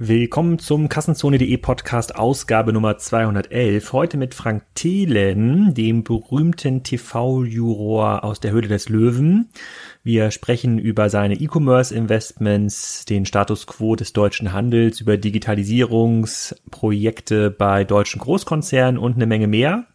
Willkommen zum Kassenzone.de Podcast Ausgabe Nummer 211. Heute mit Frank Thelen, dem berühmten TV-Juror aus der Höhle des Löwen. Wir sprechen über seine E-Commerce Investments, den Status quo des deutschen Handels, über Digitalisierungsprojekte bei deutschen Großkonzernen und eine Menge mehr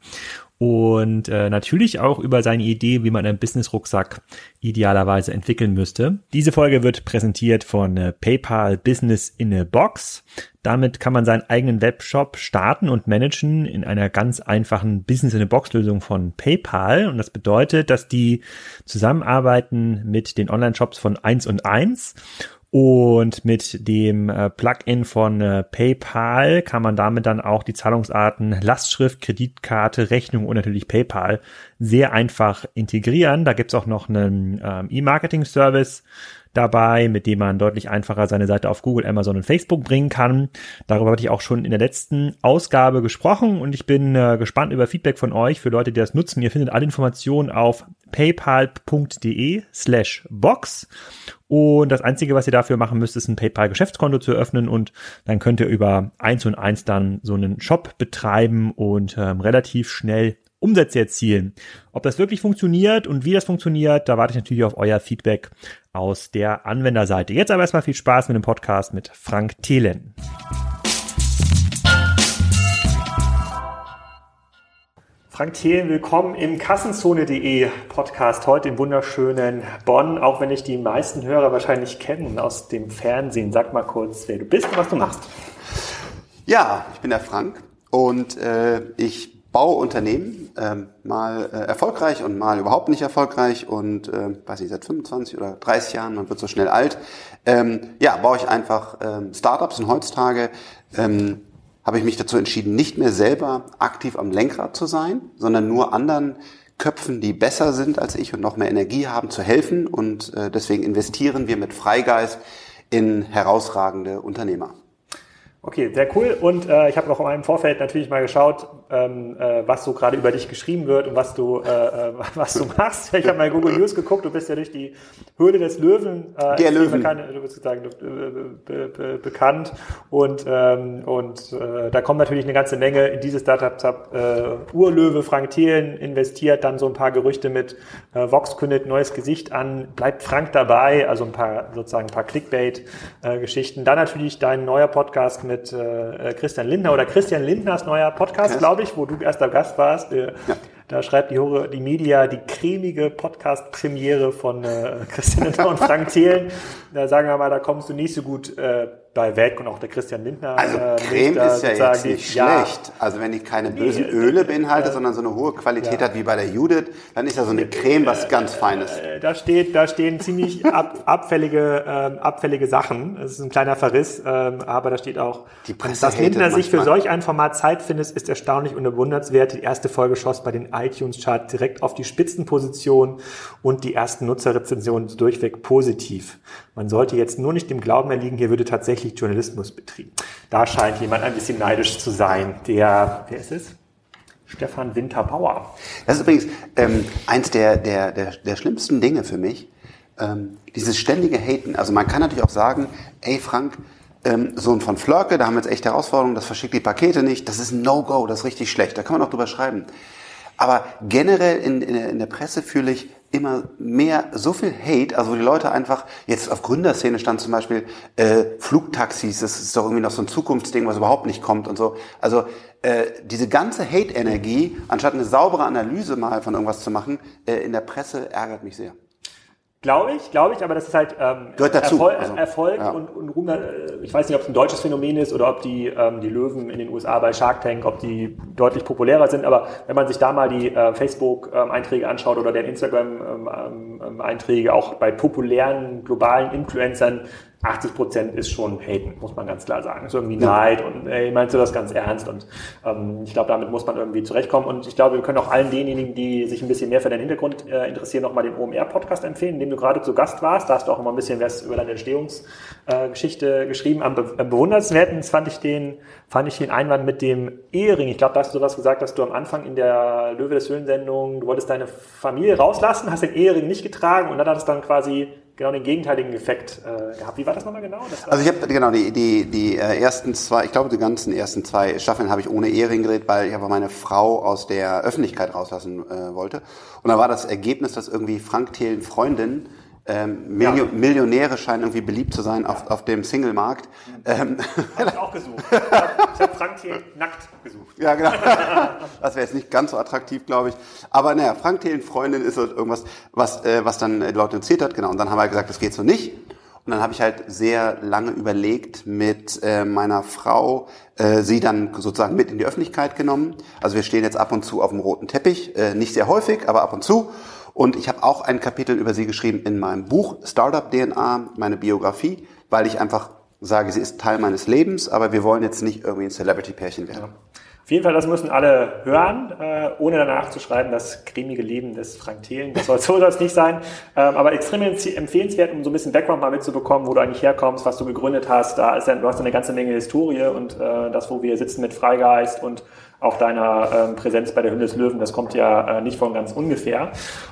und äh, natürlich auch über seine Idee, wie man einen Business-Rucksack idealerweise entwickeln müsste. Diese Folge wird präsentiert von äh, PayPal Business in a Box. Damit kann man seinen eigenen Webshop starten und managen in einer ganz einfachen Business in a Box Lösung von PayPal. Und das bedeutet, dass die zusammenarbeiten mit den Online-Shops von 1 und 1 und mit dem äh, Plugin von äh, PayPal kann man damit dann auch die Zahlungsarten Lastschrift, Kreditkarte, Rechnung und natürlich PayPal sehr einfach integrieren. Da gibt's auch noch einen ähm, E-Marketing-Service dabei, mit dem man deutlich einfacher seine Seite auf Google, Amazon und Facebook bringen kann. Darüber hatte ich auch schon in der letzten Ausgabe gesprochen und ich bin äh, gespannt über Feedback von euch für Leute, die das nutzen. Ihr findet alle Informationen auf paypal.de slash box und das Einzige, was ihr dafür machen müsst, ist ein PayPal-Geschäftskonto zu öffnen und dann könnt ihr über eins und eins dann so einen Shop betreiben und ähm, relativ schnell Umsätze erzielen. Ob das wirklich funktioniert und wie das funktioniert, da warte ich natürlich auf euer Feedback aus der Anwenderseite. Jetzt aber erstmal viel Spaß mit dem Podcast mit Frank Thelen. Frank Thelen, willkommen im Kassenzone.de Podcast heute im wunderschönen Bonn, auch wenn ich die meisten Hörer wahrscheinlich kennen aus dem Fernsehen. Sag mal kurz, wer du bist und was du machst. Ja, ich bin der Frank und äh, ich baue Unternehmen, ähm, mal äh, erfolgreich und mal überhaupt nicht erfolgreich und äh, weiß nicht, seit 25 oder 30 Jahren, man wird so schnell alt. Ähm, ja, baue ich einfach ähm, Startups und heutzutage ähm, habe ich mich dazu entschieden, nicht mehr selber aktiv am Lenkrad zu sein, sondern nur anderen Köpfen, die besser sind als ich und noch mehr Energie haben, zu helfen. Und äh, deswegen investieren wir mit Freigeist in herausragende Unternehmer. Okay, sehr cool. Und äh, ich habe noch in meinem Vorfeld natürlich mal geschaut, ähm, äh, was so gerade über dich geschrieben wird und was du, äh, äh was du machst. Ich habe mal Google News geguckt. Du bist ja durch die Höhle des Löwen, äh, Der Löwen. Bekannt, du bist sozusagen be, be, be, bekannt. Und ähm, und äh, da kommt natürlich eine ganze Menge in dieses Startup. Äh, Urlöwe Frank Thelen investiert, dann so ein paar Gerüchte mit äh, Vox kündet neues Gesicht an, bleibt Frank dabei, also ein paar sozusagen ein paar Clickbait-Geschichten. Äh, dann natürlich dein neuer Podcast mit mit äh, Christian Lindner oder Christian Lindners neuer Podcast, glaube ich, wo du erster Gast warst. Äh, ja. Da schreibt die, die Media die cremige Podcast-Premiere von äh, Christian und Frank Thelen. Da sagen wir mal, da kommst du nicht so gut äh, bei weg und auch der Christian Lindner. Also äh, Creme ist ja jetzt nicht ja, schlecht. Also wenn ich keine bösen nee, Öle beinhalte, äh, sondern so eine hohe Qualität ja. hat wie bei der Judith, dann ist ja so eine Creme was ganz Feines. Äh, da steht, da stehen ziemlich ab, abfällige, ähm, abfällige Sachen. Es ist ein kleiner Verriss, ähm, aber da steht auch, Die Presse dass Lindner sich für solch ein Format Zeit findet, ist erstaunlich und bewundernswert. Die erste Folge schoss bei den iTunes-Chart direkt auf die Spitzenposition und die ersten Nutzerrezensionen durchweg positiv. Man sollte jetzt nur nicht dem Glauben erliegen, hier würde tatsächlich Journalismus betrieben. Da scheint jemand ein bisschen neidisch zu sein. Der, wer ist es? Stefan Winterbauer. Das ist übrigens ähm, eins der, der, der, der schlimmsten Dinge für mich. Ähm, dieses ständige Haten. Also man kann natürlich auch sagen, ey Frank, ähm, Sohn von Flörke, da haben wir jetzt echt Herausforderungen, das verschickt die Pakete nicht, das ist ein No-Go, das ist richtig schlecht, da kann man auch drüber schreiben. Aber generell in, in, in der Presse fühle ich immer mehr so viel Hate, also die Leute einfach, jetzt auf Gründerszene stand zum Beispiel äh, Flugtaxis, das ist doch irgendwie noch so ein Zukunftsding, was überhaupt nicht kommt und so. Also äh, diese ganze Hate-Energie, anstatt eine saubere Analyse mal von irgendwas zu machen, äh, in der Presse ärgert mich sehr. Glaube ich, glaube ich, aber das ist halt ähm, Gehört dazu. Erfolg, also, Erfolg ja. und, und Ruhm. Äh, ich weiß nicht, ob es ein deutsches Phänomen ist oder ob die, ähm, die Löwen in den USA bei Shark Tank, ob die deutlich populärer sind. Aber wenn man sich da mal die äh, Facebook-Einträge anschaut oder den Instagram-Einträge, ähm, auch bei populären globalen Influencern, 80 Prozent ist schon Haten, muss man ganz klar sagen. Ist irgendwie Neid und ey, meinst du das ganz ernst? Und ähm, ich glaube, damit muss man irgendwie zurechtkommen. Und ich glaube, wir können auch allen denjenigen, die sich ein bisschen mehr für deinen Hintergrund äh, interessieren, nochmal den OMR-Podcast empfehlen, in dem du gerade zu Gast warst. Da hast du auch immer ein bisschen was über deine Entstehungsgeschichte äh, geschrieben. Am, be am bewundernswerten fand ich den, fand ich den Einwand mit dem Ehering. Ich glaube, da hast du sowas gesagt, dass du am Anfang in der Löwe des Höhlen-Sendung, du wolltest deine Familie rauslassen, hast den Ehering nicht getragen und dann hat es dann quasi genau den gegenteiligen Effekt äh, gehabt. Wie war das nochmal genau? Das also ich habe genau die, die, die äh, ersten zwei, ich glaube die ganzen ersten zwei Staffeln habe ich ohne Ehering gedreht, weil ich aber meine Frau aus der Öffentlichkeit rauslassen äh, wollte. Und da war das Ergebnis, dass irgendwie Frank Thelen Freundin ähm, Milio ja. Millionäre scheinen irgendwie beliebt zu sein auf, auf dem Single-Markt. Ähm, habe ich auch gesucht. Ich habe Frank Thelen nackt gesucht. Ja, genau. Das wäre jetzt nicht ganz so attraktiv, glaube ich. Aber naja, Frank Thelen Freundin ist halt irgendwas, was, äh, was dann Leute erzählt hat. Genau. Und dann haben wir gesagt, das geht so nicht. Und dann habe ich halt sehr lange überlegt mit äh, meiner Frau, äh, sie dann sozusagen mit in die Öffentlichkeit genommen. Also wir stehen jetzt ab und zu auf dem roten Teppich, äh, nicht sehr häufig, aber ab und zu. Und ich habe auch ein Kapitel über sie geschrieben in meinem Buch Startup DNA, meine Biografie, weil ich einfach sage, sie ist Teil meines Lebens, aber wir wollen jetzt nicht irgendwie ein Celebrity-Pärchen werden. Ja. Auf jeden Fall, das müssen alle hören, äh, ohne danach zu schreiben, das cremige Leben des Frank Thelen. Das soll so soll es nicht sein. Ähm, aber extrem empfehlenswert, um so ein bisschen Background mal mitzubekommen, wo du eigentlich herkommst, was du gegründet hast. Da ist ja, du hast eine ganze Menge Historie und äh, das, wo wir sitzen mit Freigeist und auch deiner ähm, Präsenz bei der Hülle des Löwen, das kommt ja äh, nicht von ganz ungefähr.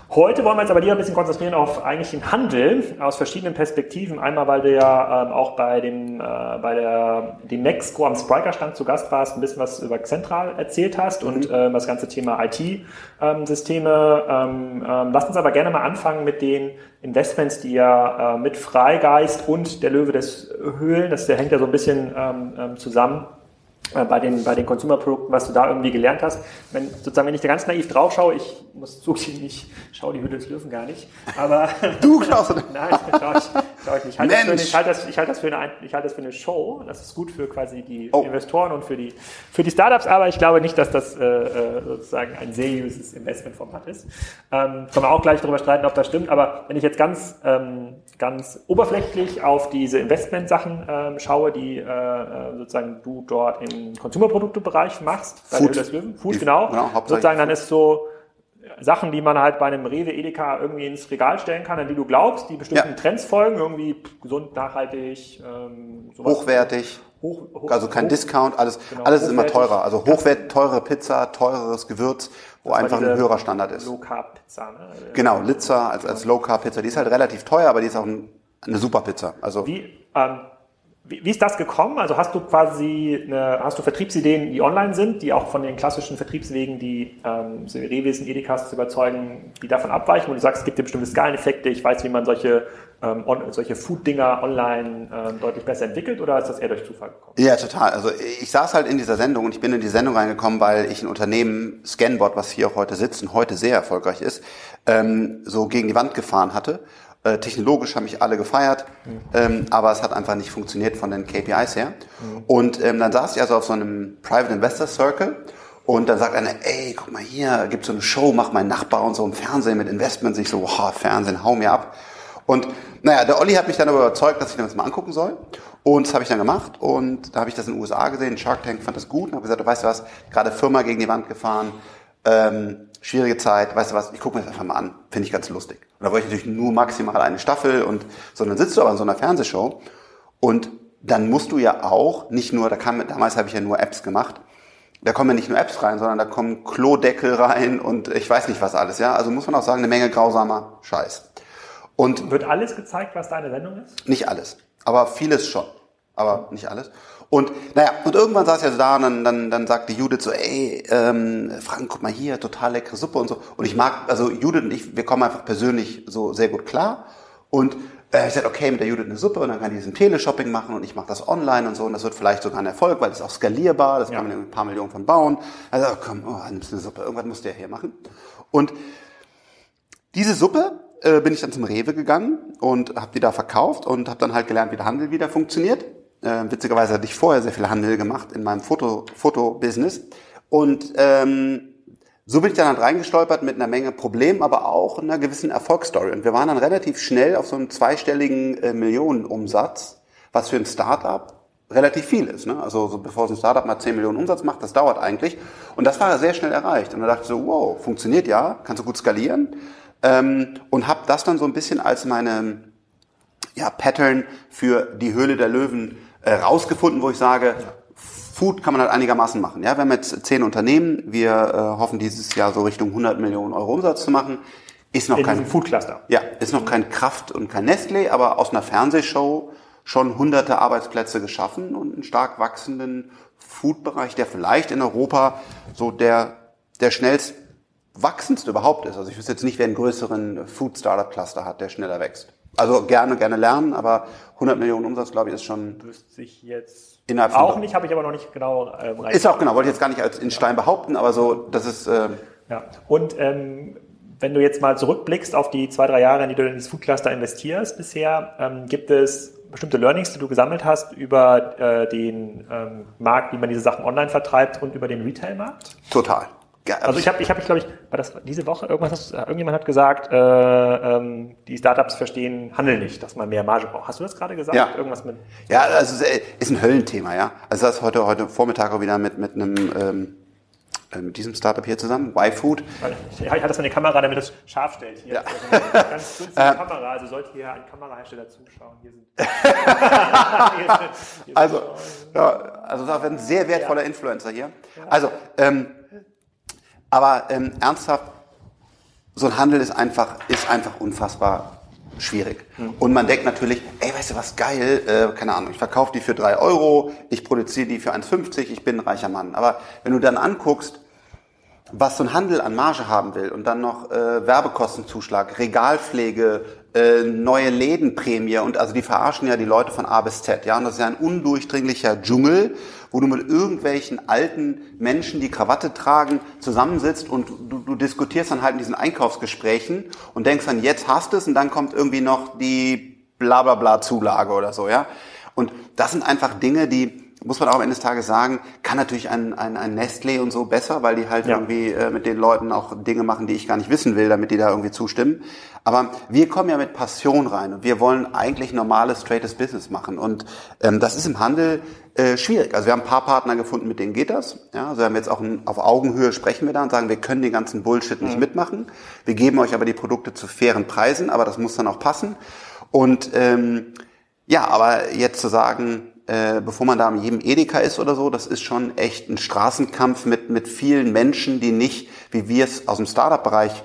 Heute wollen wir uns aber lieber ein bisschen konzentrieren auf eigentlich den Handel aus verschiedenen Perspektiven. Einmal, weil du ja ähm, auch bei dem, äh, bei der, dem Nextco am Spriker-Stand zu Gast warst, ein bisschen was über Central erzählt hast mhm. und äh, das ganze Thema IT-Systeme. Ähm, ähm, lass uns aber gerne mal anfangen mit den Investments, die ja äh, mit Freigeist und der Löwe des Höhlen, das der hängt ja so ein bisschen ähm, ähm, zusammen, bei den, bei den Consumer-Produkten, was du da irgendwie gelernt hast. Wenn, sozusagen, wenn ich da ganz naiv drauf schaue, ich muss zugeben, ich schaue die Hütte des Löwen gar nicht, aber... Du schaust Nein, schaue ich, schaue ich nicht. Ich halte, das für eine, ich, halte das, ich, halte das für eine, ich halte das für eine Show, das ist gut für quasi die oh. Investoren und für die, für die Startups, aber ich glaube nicht, dass das äh, äh sozusagen ein seriöses Investmentformat ist. Ähm, können wir auch gleich darüber streiten, ob das stimmt, aber wenn ich jetzt ganz, ähm, ganz oberflächlich auf diese Investment-Sachen ähm, schaue, die äh, äh sozusagen du dort in im Konsumerproduktebereich machst, bei Food. des Löwen, Food, genau, genau sozusagen dann ist so Sachen, die man halt bei einem Rewe, Edeka irgendwie ins Regal stellen kann, an die du glaubst, die bestimmten ja. Trends folgen, irgendwie gesund, nachhaltig, ähm, sowas. hochwertig. Hoch, hoch, also kein hoch, Discount, alles, genau, alles ist immer teurer. Also hochwert, teure Pizza, teureres Gewürz, wo einfach ein höherer Standard ist. Low Carb Pizza, ne? Genau, Litzer als, als Low Carb Pizza. Die ist halt relativ teuer, aber die ist auch ein, eine super Pizza. Also wie, ähm, wie, wie ist das gekommen? Also hast du quasi eine, hast du Vertriebsideen, die online sind, die auch von den klassischen Vertriebswegen, die ähm, so Rewesen, Edekas zu überzeugen, die davon abweichen, wo du sagst, es gibt ja bestimmte Skaleneffekte, ich weiß, wie man solche ähm, on, solche Food-Dinger online ähm, deutlich besser entwickelt oder ist das eher durch Zufall gekommen? Ja, total. Also ich saß halt in dieser Sendung und ich bin in die Sendung reingekommen, weil ich ein Unternehmen, Scanbot, was hier auch heute sitzt und heute sehr erfolgreich ist, ähm, so gegen die Wand gefahren hatte äh, technologisch haben mich alle gefeiert, mhm. ähm, aber es hat einfach nicht funktioniert von den KPIs her. Mhm. Und ähm, dann saß ich also auf so einem Private Investor Circle und dann sagt einer, ey, guck mal hier, gibt so eine Show, mach mein Nachbar und so im Fernsehen mit Investments. Ich so, wow, Fernsehen, hau mir ab. Und naja, der Olli hat mich dann aber überzeugt, dass ich mir das mal angucken soll. Und das habe ich dann gemacht und da habe ich das in den USA gesehen. Shark Tank fand das gut und habe gesagt, du weißt du was, gerade Firma gegen die Wand gefahren, ähm, schwierige Zeit, weißt du was, ich gucke mir das einfach mal an, finde ich ganz lustig. Und da wollte ich natürlich nur maximal eine Staffel und so, dann sitzt du aber in so einer Fernsehshow und dann musst du ja auch, nicht nur, da kam, damals habe ich ja nur Apps gemacht, da kommen ja nicht nur Apps rein, sondern da kommen Klodeckel rein und ich weiß nicht was alles, ja. Also muss man auch sagen, eine Menge grausamer Scheiß. Und wird alles gezeigt, was deine Sendung ist? Nicht alles, aber vieles schon, aber nicht alles. Und naja, und irgendwann saß ich also da und dann, dann, dann sagte Judith so, ey, ähm, Frank, guck mal hier, total leckere Suppe und so. Und ich mag, also Judith und ich, wir kommen einfach persönlich so sehr gut klar. Und äh, ich sagte, okay, mit der Judith eine Suppe und dann kann die diesen Teleshopping machen und ich mache das online und so und das wird vielleicht sogar ein Erfolg, weil das ist auch skalierbar, das ja. kann man ein paar Millionen von bauen. Also komm, oh, nimmst eine Suppe, irgendwas musst du ja hier machen. Und diese Suppe äh, bin ich dann zum Rewe gegangen und habe die da verkauft und habe dann halt gelernt, wie der Handel wieder funktioniert. Äh, witzigerweise hatte ich vorher sehr viel Handel gemacht in meinem Foto, Foto-Business. Und ähm, so bin ich dann halt reingestolpert mit einer Menge Problemen, aber auch einer gewissen Erfolgsstory. Und wir waren dann relativ schnell auf so einem zweistelligen äh, Millionenumsatz, was für ein Startup relativ viel ist. Ne? Also so bevor so ein Startup mal 10 Millionen Umsatz macht, das dauert eigentlich. Und das war sehr schnell erreicht. Und da dachte ich so, wow, funktioniert ja, kannst du gut skalieren. Ähm, und habe das dann so ein bisschen als meine ja, Pattern für die Höhle der Löwen äh, rausgefunden, wo ich sage, Food kann man halt einigermaßen machen. Ja, wir haben jetzt zehn Unternehmen. Wir äh, hoffen dieses Jahr so Richtung 100 Millionen Euro Umsatz zu machen. ist noch In kein Food Cluster. Ja, ist noch kein Kraft und kein Nestlé, aber aus einer Fernsehshow schon hunderte Arbeitsplätze geschaffen und einen stark wachsenden Food-Bereich, der vielleicht in Europa so der, der schnellst wachsendste überhaupt ist. Also ich wüsste jetzt nicht, wer einen größeren Food-Startup-Cluster hat, der schneller wächst. Also gerne, gerne lernen, aber 100 Millionen Umsatz, glaube ich, ist schon Wüsste ich jetzt Innerhalb auch nicht, habe ich aber noch nicht genau ähm, rein- Ist auch genau, wollte ich jetzt gar nicht als in Stein behaupten, aber so, das ist, äh, Ja. Und ähm, wenn du jetzt mal zurückblickst auf die zwei, drei Jahre, in die du in dieses Food Cluster investierst bisher, ähm, gibt es bestimmte Learnings, die du gesammelt hast über äh, den ähm, Markt, wie man diese Sachen online vertreibt und über den Retail-Markt? total. Ja, Also ich habe, ich habe, ich glaube ich, war das diese Woche irgendwas? hast- Irgendjemand hat gesagt, äh, ähm, die Startups verstehen Handel nicht, dass man mehr Marge braucht. Hast du das gerade gesagt? Ja. Irgendwas mit? Ja, also es ist- ist ein Höllenthema, ja. Also das heute heute Vormittag auch wieder mit mit einem ähm, äh, mit diesem Startup hier zusammen, Y-Food. Ich, ich hatte das in der Kamera, damit es scharf stellt. Hier Ja. ist eine ganz günstige Kamera, also sollte hier ein Kamerahersteller zuschauen. Hier sind, hier sind, hier Also, sind ja, also das wird ein sehr wertvoller Influencer hier. Also, ähm, aber ähm, ernsthaft, so ein Handel ist einfach, ist einfach unfassbar schwierig. Und man denkt natürlich, ey, weißt du was, geil, äh, keine Ahnung, ich verkaufe die für drei Euro, ich produziere die für 1,50, ich bin ein reicher Mann. Aber wenn du dann anguckst, was so ein Handel an Marge haben will und dann noch äh, Werbekostenzuschlag, Regalpflege, äh, neue Lädenprämie und also die verarschen ja die Leute von A bis Z, ja, und das ist ja ein undurchdringlicher Dschungel, wo du mit irgendwelchen alten Menschen, die Krawatte tragen, zusammensitzt und du, du diskutierst dann halt in diesen Einkaufsgesprächen und denkst dann, jetzt hast es und dann kommt irgendwie noch die bla bla bla Zulage oder so, ja. Und das sind einfach Dinge, die muss man auch am Ende des Tages sagen, kann natürlich ein, ein, ein Nestlé und so besser, weil die halt Ja. irgendwie äh, mit den Leuten auch Dinge machen, die ich gar nicht wissen will, damit die da irgendwie zustimmen. Aber wir kommen ja mit Passion rein und wir wollen eigentlich normales, straightes Business machen. Und ähm, das ist im Handel äh, schwierig. Also wir haben ein paar Partner gefunden, mit denen geht das. Ja, also wir haben jetzt auch ein, auf Augenhöhe sprechen wir da und sagen, wir können den ganzen Bullshit nicht mitmachen. Wir geben euch aber die Produkte zu fairen Preisen, aber das muss dann auch passen. Und ähm, ja, aber jetzt zu sagen, äh, bevor man da in jedem Edeka ist oder so, das ist schon echt ein Straßenkampf mit, mit vielen Menschen, die nicht, wie wir es aus dem Startup-Bereich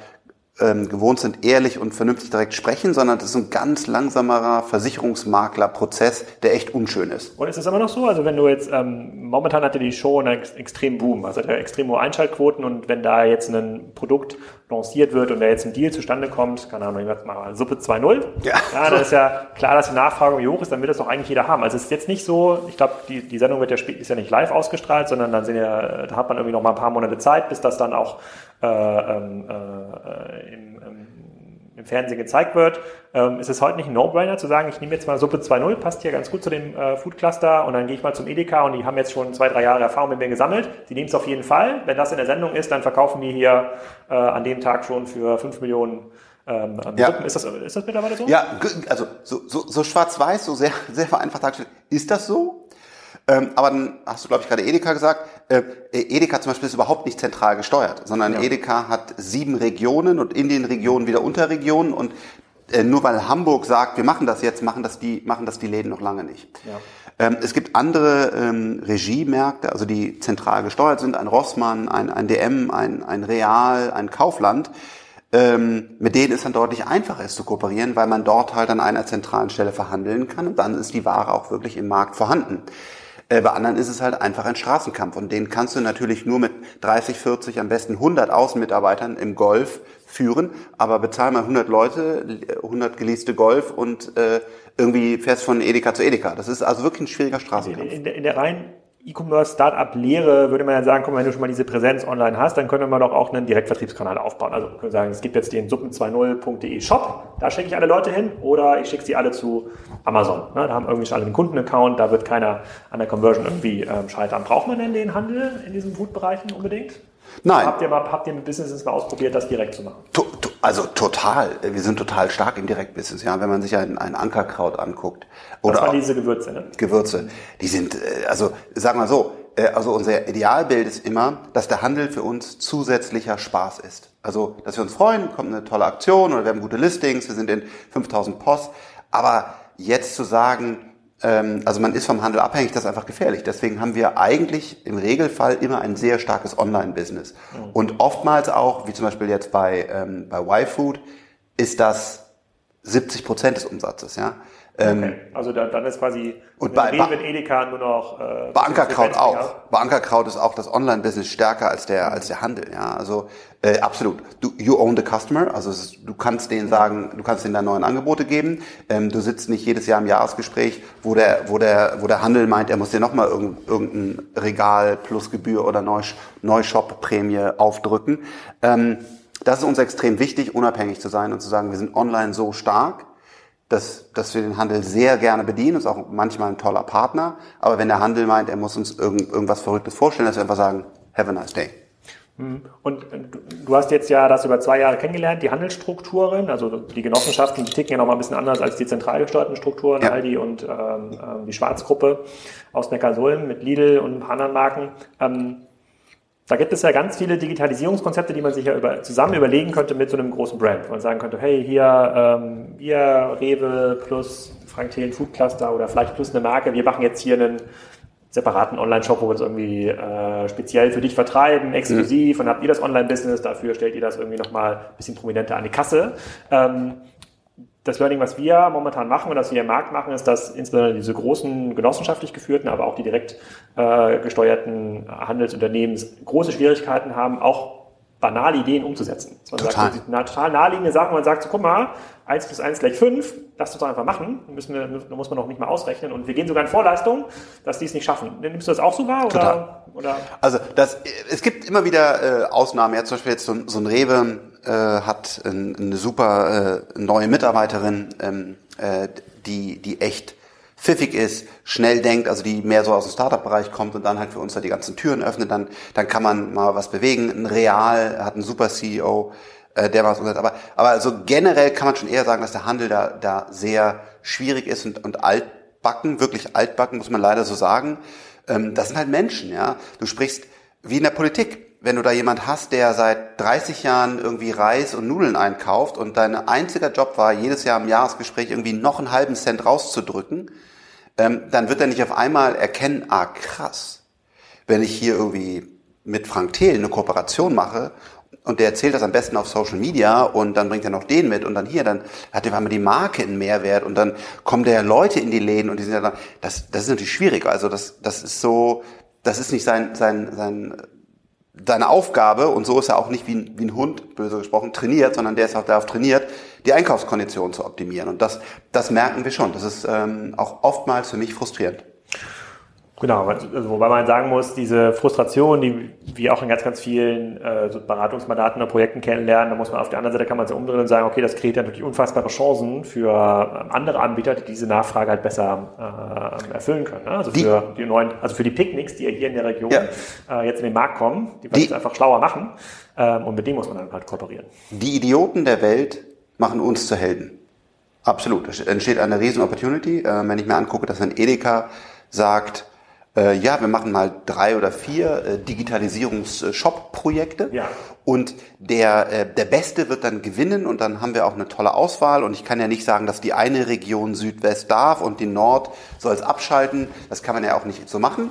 ähm, gewohnt sind, ehrlich und vernünftig direkt sprechen, sondern das ist ein ganz langsamerer Versicherungsmaklerprozess, der echt unschön ist. Und ist es immer noch so? Also wenn du jetzt, ähm, momentan hatte die Show einen ex extremen Boom, also hat ja extrem hohe Einschaltquoten und wenn da jetzt ein Produkt lanciert wird und da jetzt ein Deal zustande kommt, keine Ahnung, ich sag mal Suppe 2.0, Ja. ja, dann ist ja klar, dass die Nachfrage hoch ist, dann wird das doch eigentlich jeder haben. Also es ist jetzt nicht so, ich glaube, die, die Sendung wird ja ist ja nicht live ausgestrahlt, sondern dann sind ja, da hat man irgendwie noch mal ein paar Monate Zeit, bis das dann auch im, im im Fernsehen gezeigt wird, ähm, ist es heute nicht ein No-Brainer zu sagen, ich nehme jetzt mal Suppe 2.0, passt hier ganz gut zu dem äh, Food Cluster und dann gehe ich mal zum Edeka und die haben jetzt schon zwei, drei Jahre Erfahrung mit mir gesammelt. Die nehmen es auf jeden Fall. Wenn das in der Sendung ist, dann verkaufen die hier äh, an dem Tag schon für 5 Millionen ähm, ähm, Ja. Suppen. Ist das, ist das mittlerweile so? Ja, also so, so, so schwarz-weiß, so sehr, sehr vereinfacht dargestellt. Ist das so? Ähm, aber dann hast du, glaube ich, gerade Edeka gesagt. Äh, Edeka zum Beispiel ist überhaupt nicht zentral gesteuert, sondern Ja. Edeka hat sieben Regionen und in den Regionen wieder Unterregionen und äh, nur weil Hamburg sagt, wir machen das jetzt, machen das die, machen das die Läden noch lange nicht. Ja. Ähm, es gibt andere ähm, Regiemärkte, also die zentral gesteuert sind, ein Rossmann, ein, ein DM, ein, ein Real, ein Kaufland, ähm, mit denen es dann deutlich einfacher ist zu kooperieren, weil man dort halt an einer zentralen Stelle verhandeln kann und dann ist die Ware auch wirklich im Markt vorhanden. Äh, bei anderen ist es halt einfach ein Straßenkampf und den kannst du natürlich nur mit 30, 40, am besten 100 Außenmitarbeitern im Golf führen, aber bezahl mal 100 Leute, 100 geleaste Golf und äh, irgendwie fährst von Edeka zu Edeka. Das ist also wirklich ein schwieriger In, Straßenkampf. in, der, in der reinen E-Commerce-Startup-Lehre würde man ja sagen, komm, wenn du schon mal diese Präsenz online hast, dann könnte man doch auch einen Direktvertriebskanal aufbauen. Also wir können sagen, es gibt jetzt den suppen20.de Shop, da schicke ich alle Leute hin oder ich schicke sie alle zu Amazon. Ne, da haben irgendwie schon alle einen Kundenaccount, da wird keiner an der Conversion irgendwie ähm, scheitern. Braucht man denn den Handel in diesen Food-Bereichen unbedingt? Nein. Habt ihr, mal, habt ihr mit Businesses mal ausprobiert, das direkt zu machen? To, to, also total. Wir sind total stark im Direktbusiness, ja. Wenn man sich ein, ein Ankerkraut anguckt Das oder waren auch diese Gewürze, ne? Gewürze, die sind, äh, also sagen wir so, äh, also unser Idealbild ist immer, dass der Handel für uns zusätzlicher Spaß ist. Also, dass wir uns freuen, kommt eine tolle Aktion oder wir haben gute Listings, wir sind in 5000 Post. Aber jetzt zu sagen, also man ist vom Handel abhängig, das ist einfach gefährlich. Deswegen haben wir eigentlich im Regelfall immer ein sehr starkes Online-Business. Mhm. Und oftmals auch, wie zum Beispiel jetzt bei, ähm, bei Y-Food, ist das 70 Prozent des Umsatzes. Ja? Ähm, okay. Also da, dann ist quasi und bei, Rewe, Edeka nur noch äh, bei Ankerkraut auch. Bei Ankerkraut ist auch das Online-Business stärker als der als der Handel. Ja, also äh, absolut. Du you own the customer. Also ist, du kannst denen sagen, du kannst denen da neuen Angebote geben. Ähm, du sitzt nicht jedes Jahr im Jahresgespräch, wo der wo der wo der Handel meint, er muss dir nochmal irgendein, irgendein Regal plus Gebühr oder Neushop-Prämie aufdrücken. Ähm, das ist uns extrem wichtig, unabhängig zu sein und zu sagen, wir sind online so stark dass, dass wir den Handel sehr gerne bedienen, ist auch manchmal ein toller Partner. Aber wenn der Handel meint, er muss uns irgend, irgendwas Verrücktes vorstellen, dass wir einfach sagen, have a nice day. Mhm. Und äh, du hast jetzt ja das über zwei Jahre kennengelernt, die Handelsstrukturen, also die Genossenschaften, die ticken ja noch mal ein bisschen anders als die zentral gesteuerten Strukturen, ja. Aldi und ähm, ähm die Schwarzgruppe aus Neckarsulm mit Lidl und ein paar anderen Marken. Ähm, da gibt es ja ganz viele Digitalisierungskonzepte, die man sich ja über, zusammen überlegen könnte mit so einem großen Brand. Man sagen könnte, hey, hier, ähm, wir, Rewe plus Frank Thelen Food Cluster oder vielleicht plus eine Marke, wir machen jetzt hier einen separaten Online-Shop, wo wir es irgendwie äh, speziell für dich vertreiben, exklusiv, mhm. und habt ihr das Online-Business, dafür stellt ihr das irgendwie nochmal ein bisschen prominenter an die Kasse. Ähm, das Learning, was wir momentan machen und was wir im Markt machen, ist, dass insbesondere diese großen genossenschaftlich geführten, aber auch die direkt äh, gesteuerten Handelsunternehmen große Schwierigkeiten haben, auch banale Ideen umzusetzen. man total. sagt, na, total naheliegende Sachen, man sagt so, guck mal, 1 plus 1 gleich 5, lass uns doch einfach machen, müssen wir, da muss man noch nicht mal ausrechnen und wir gehen sogar in Vorleistung, dass die es nicht schaffen. Nimmst du das auch so wahr? Total. Oder? Also das, es gibt immer wieder äh, Ausnahmen, ja zum Beispiel jetzt so, so ein Rewe, äh, hat ein, eine super äh, neue Mitarbeiterin, ähm, äh, die, die echt pfiffig ist, schnell denkt, also die mehr so aus dem Startup-Bereich kommt und dann halt für uns da die ganzen Türen öffnet, dann, dann kann man mal was bewegen. Ein Real hat einen super CEO, äh, der was umsetzt. Aber, aber also generell kann man schon eher sagen, dass der Handel da, da sehr schwierig ist und, und altbacken, wirklich altbacken, muss man leider so sagen. Ähm, das sind halt Menschen, ja. Du sprichst wie in der Politik wenn du da jemand hast, der seit 30 Jahren irgendwie Reis und Nudeln einkauft und dein einziger Job war, jedes Jahr im Jahresgespräch irgendwie noch einen halben Cent rauszudrücken, ähm, dann wird er nicht auf einmal erkennen, ah krass, wenn ich hier irgendwie mit Frank Thelen eine Kooperation mache und der erzählt das am besten auf Social Media und dann bringt er noch den mit und dann hier, dann hat er einmal die Marke einen Mehrwert und dann kommen der Leute in die Läden und die sind ja dann, das, das ist natürlich schwierig. Also das, das ist so, das ist nicht sein, sein, sein deine Aufgabe, und so ist er auch nicht wie ein, wie ein Hund, böse gesprochen, trainiert, sondern der ist auch darauf trainiert, die Einkaufskonditionen zu optimieren. Und das, das merken wir schon. Das ist ähm, auch oftmals für mich frustrierend. Genau, also, wobei man sagen muss, diese Frustration, die wir auch in ganz, ganz vielen äh, so Beratungsmandaten oder Projekten kennenlernen, da muss man auf der anderen Seite kann man sich umdrehen und sagen, okay, das kreiert natürlich unfassbare Chancen für ähm, andere Anbieter, die diese Nachfrage halt besser äh, erfüllen können. Ne? Also für die, die neuen, also für die Picknicks, die ja hier in der Region ja. äh, jetzt in den Markt kommen, die wollen es einfach schlauer machen ähm, und mit denen muss man dann halt kooperieren. Die Idioten der Welt machen uns zu Helden. Absolut. Es entsteht eine riesen Opportunity. Äh, wenn ich mir angucke, dass ein Edeka sagt, äh, ja, wir machen mal drei oder vier äh, Digitalisierungs-Shop-Projekte. Ja. Und der, äh, der Beste wird dann gewinnen und dann haben wir auch eine tolle Auswahl. Und ich kann ja nicht sagen, dass die eine Region Südwest darf und die Nord soll es abschalten. Das kann man ja auch nicht so machen.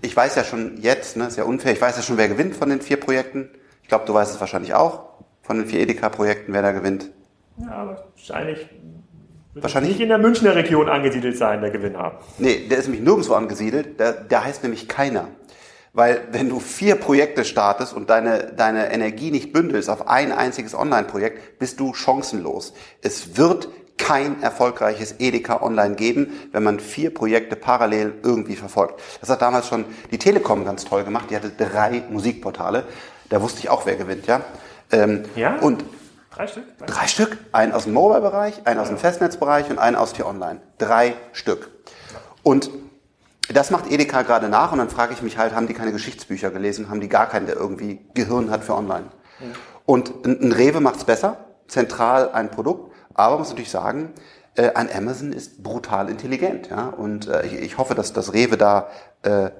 Ich weiß ja schon jetzt, ne, ist ja unfair, ich weiß ja schon, wer gewinnt von den vier Projekten. Ich glaube, du weißt es wahrscheinlich auch, von den vier Edeka-Projekten, wer da gewinnt. Ja, wahrscheinlich Wahrscheinlich nicht in der Münchner Region angesiedelt sein, der Gewinner. Nee, der ist nämlich nirgendwo angesiedelt. Der, der heißt nämlich keiner. Weil wenn du vier Projekte startest und deine, deine Energie nicht bündelst auf ein einziges Online-Projekt, bist du chancenlos. Es wird kein erfolgreiches Edeka Online geben, wenn man vier Projekte parallel irgendwie verfolgt. Das hat damals schon die Telekom ganz toll gemacht. Die hatte drei Musikportale. Da wusste ich auch, wer gewinnt, ja. Ähm, ja? Und Drei Stück? Drei Stück. Einen aus dem Mobile-Bereich, einen aus dem Festnetzbereich und einen aus T-Online. Drei Stück. Und das macht Edeka gerade nach und dann frage ich mich halt, haben die keine Geschichtsbücher gelesen? Haben die gar keinen, der irgendwie Gehirn hat für Online? Ja. Und ein, Rewe macht's besser, zentral ein Produkt, aber man muss natürlich sagen, äh, ein Amazon ist brutal intelligent. Ja? Und äh, ich, ich hoffe, dass das Rewe da äh,